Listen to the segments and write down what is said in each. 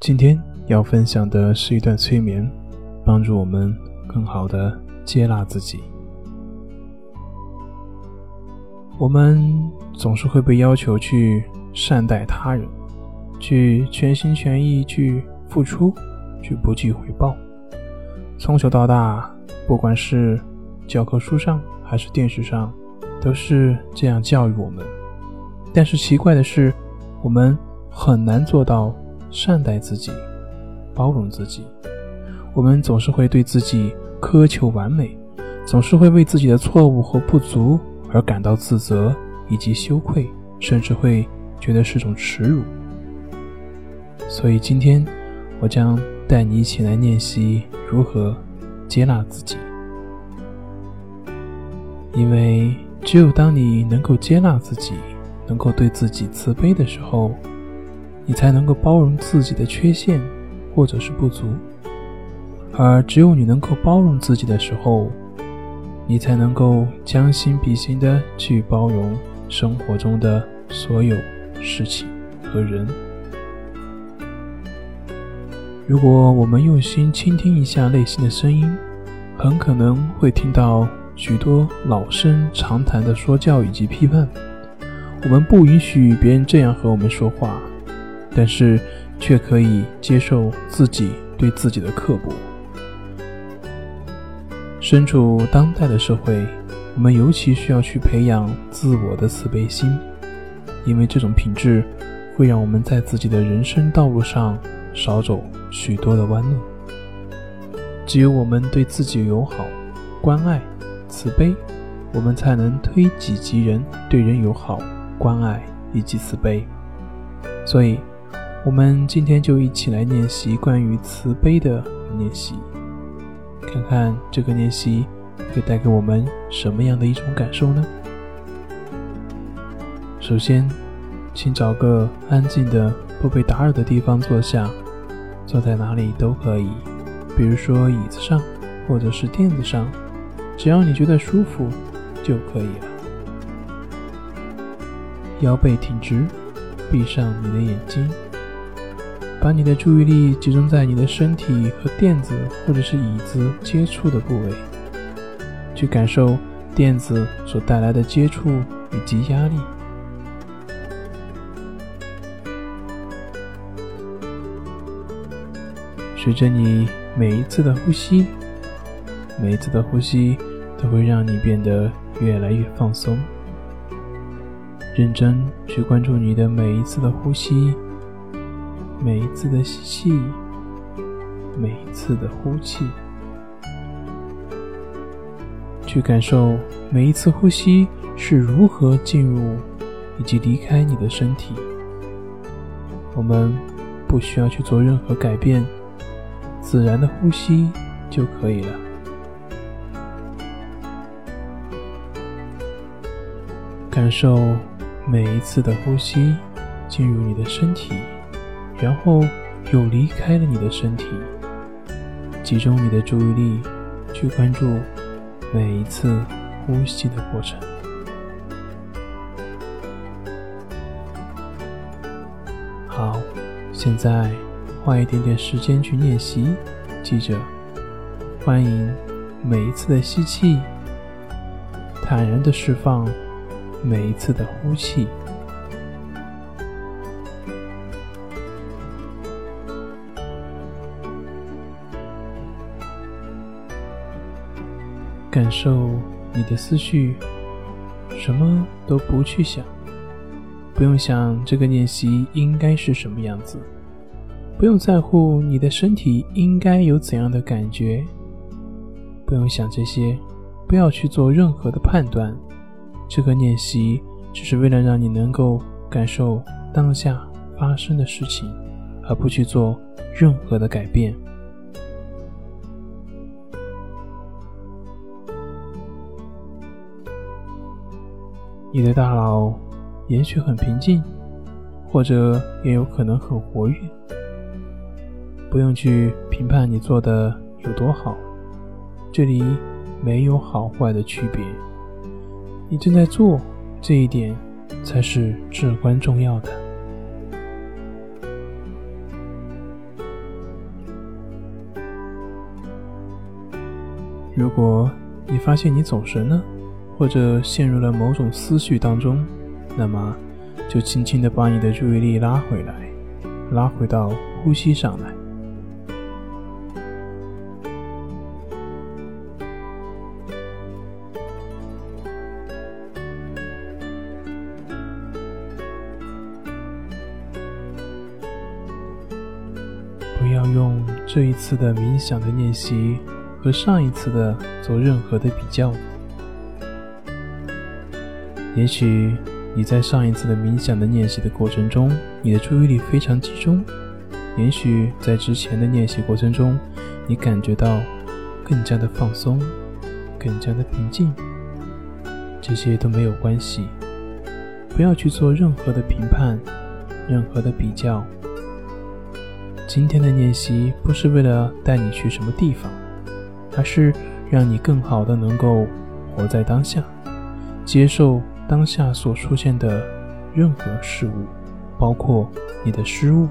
今天要分享的是一段催眠，帮助我们更好的接纳自己。我们总是会被要求去善待他人，去全心全意去付出，去不计回报。从小到大，不管是教科书上还是电视上，都是这样教育我们。但是奇怪的是，我们很难做到善待自己。包容自己，我们总是会对自己苛求完美，总是会为自己的错误和不足而感到自责以及羞愧，甚至会觉得是种耻辱。所以今天，我将带你一起来练习如何接纳自己，因为只有当你能够接纳自己，能够对自己慈悲的时候，你才能够包容自己的缺陷。或者是不足，而只有你能够包容自己的时候，你才能够将心比心的去包容生活中的所有事情和人。如果我们用心倾听一下内心的声音，很可能会听到许多老生常谈的说教以及批判。我们不允许别人这样和我们说话，但是。却可以接受自己对自己的刻薄。身处当代的社会，我们尤其需要去培养自我的慈悲心，因为这种品质会让我们在自己的人生道路上少走许多的弯路。只有我们对自己友好、关爱、慈悲，我们才能推己及人，对人友好、关爱以及慈悲。所以。我们今天就一起来练习关于慈悲的练习，看看这个练习会带给我们什么样的一种感受呢？首先，请找个安静的、不被打扰的地方坐下，坐在哪里都可以，比如说椅子上，或者是垫子上，只要你觉得舒服就可以了。腰背挺直，闭上你的眼睛。把你的注意力集中在你的身体和垫子或者是椅子接触的部位，去感受垫子所带来的接触以及压力。随着你每一次的呼吸，每一次的呼吸都会让你变得越来越放松。认真去关注你的每一次的呼吸。每一次的吸气，每一次的呼气，去感受每一次呼吸是如何进入以及离开你的身体。我们不需要去做任何改变，自然的呼吸就可以了。感受每一次的呼吸进入你的身体。然后又离开了你的身体，集中你的注意力去关注每一次呼吸的过程。好，现在花一点点时间去练习，记着，欢迎每一次的吸气，坦然的释放每一次的呼气。受你的思绪，什么都不去想，不用想这个练习应该是什么样子，不用在乎你的身体应该有怎样的感觉，不用想这些，不要去做任何的判断。这个练习只是为了让你能够感受当下发生的事情，而不去做任何的改变。你的大脑也许很平静或者也有可能很活跃。不用去评判你做的有多好这里没有好坏的区别。你正在做这一点才是至关重要的。如果你发现你走神了或者陷入了某种思绪当中，那么就轻轻地把你的注意力拉回来，拉回到呼吸上来。不要用这一次的冥想的练习和上一次的做任何的比较。也许你在上一次的冥想的练习的过程中，你的注意力非常集中；也许在之前的练习过程中，你感觉到更加的放松，更加的平静。这些都没有关系，不要去做任何的评判，任何的比较。今天的练习不是为了带你去什么地方，而是让你更好的能够活在当下，接受。当下所出现的任何事物，包括你的失误，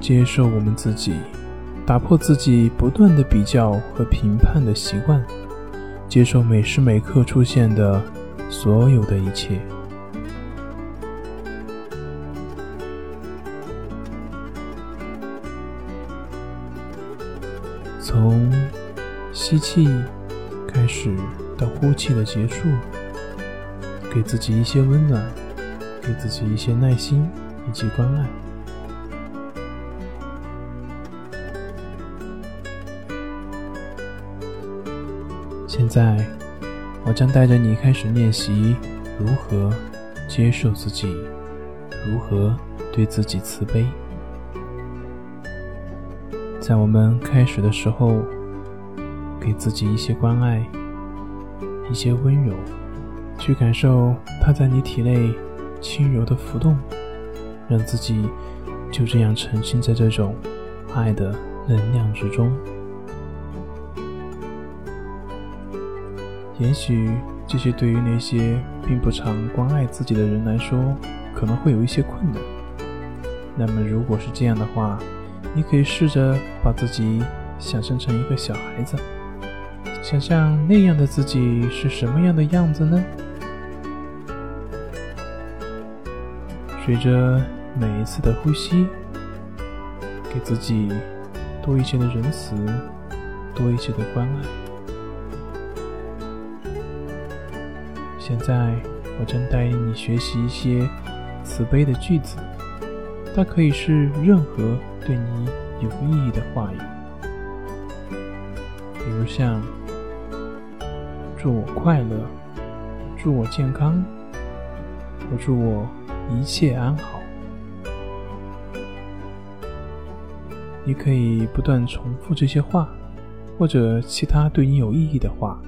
接受我们自己，打破自己不断的比较和评判的习惯，接受每时每刻出现的所有的一切。从吸气开始到呼气的结束，给自己一些温暖，给自己一些耐心以及关爱。现在，我将带着你开始练习如何接受自己，如何对自己慈悲。在我们开始的时候，给自己一些关爱，一些温柔，去感受它在你体内轻柔的浮动，让自己就这样沉浸在这种爱的能量之中。也许这些对于那些并不常关爱自己的人来说，可能会有一些困难。那么，如果是这样的话，你可以试着把自己想象成一个小孩子，想象那样的自己是什么样的样子呢？随着每一次的呼吸，给自己多一些的仁慈，多一些的关爱。现在，我正带领你学习一些慈悲的句子，它可以是任何。对你有意义的话语，比如像“祝我快乐”“祝我健康”“我祝我一切安好”。你可以不断重复这些话，或者其他对你有意义的话。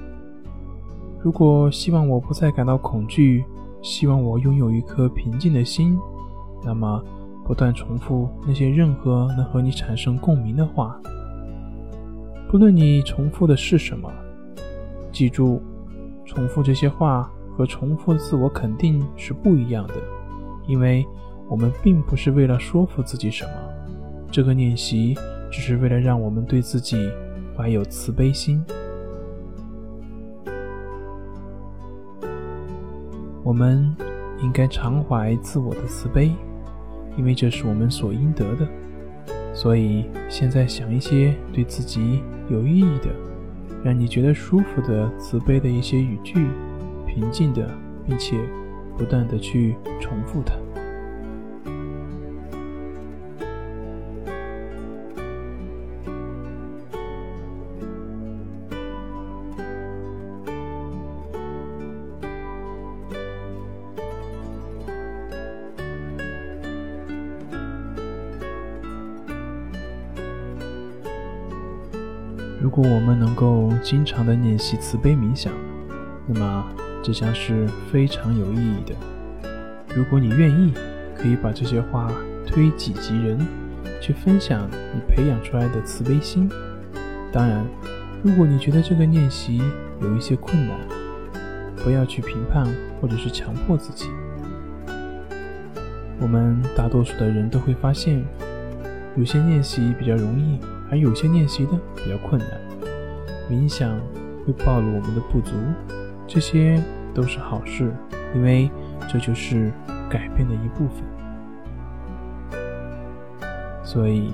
如果希望我不再感到恐惧，希望我拥有一颗平静的心，那么。不断重复那些任何能和你产生共鸣的话，不论你重复的是什么，记住，重复这些话和重复自我肯定是不一样的，因为我们并不是为了说服自己什么，这个练习只是为了让我们对自己怀有慈悲心。我们应该常怀自我的慈悲。因为这是我们所应得的，所以现在想一些对自己有意义的、让你觉得舒服的慈悲的一些语句，平静的，并且不断的去重复它。如果我们能够经常的练习慈悲冥想，那么这将是非常有意义的。如果你愿意，可以把这些话推己及人，去分享你培养出来的慈悲心。当然，如果你觉得这个练习有一些困难，不要去评判或者是强迫自己。我们大多数的人都会发现，有些练习比较容易，而有些练习的比较困难。冥想会暴露我们的不足，这些都是好事，因为这就是改变的一部分。所以，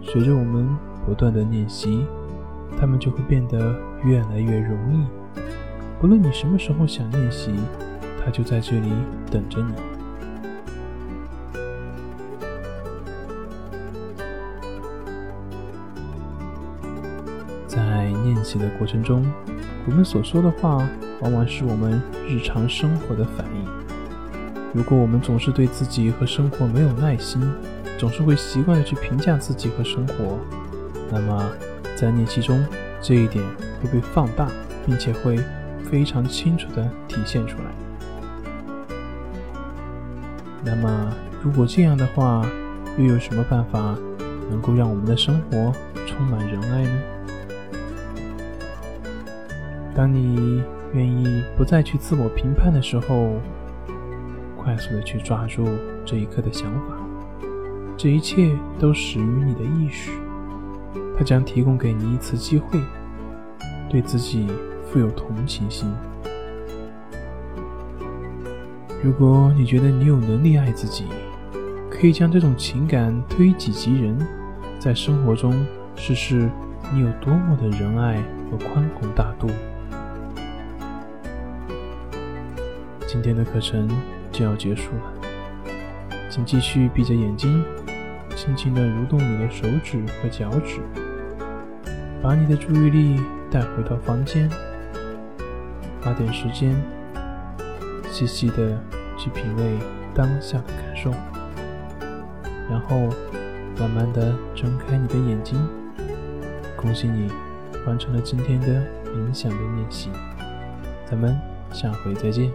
随着我们不断的练习，它们就会变得越来越容易。不论你什么时候想练习，它就在这里等着你。习的过程中，我们所说的话，往往是我们日常生活的反应。如果我们总是对自己和生活没有耐心，总是会习惯的去评价自己和生活，那么在练习中，这一点会被放大，并且会非常清楚的体现出来。那么，如果这样的话，又有什么办法能够让我们的生活充满仁爱呢？当你愿意不再去自我评判的时候，快速的去抓住这一刻的想法，这一切都始于你的意识，它将提供给你一次机会，对自己富有同情心。如果你觉得你有能力爱自己，可以将这种情感推己及人，在生活中试试你有多么的仁爱和宽宏大度。今天的课程就要结束了，请继续闭着眼睛，轻轻地蠕动你的手指和脚趾，把你的注意力带回到房间，花点时间，细细地去品味当下的感受，然后慢慢地睁开你的眼睛。恭喜你完成了今天的冥想的练习，咱们下回再见。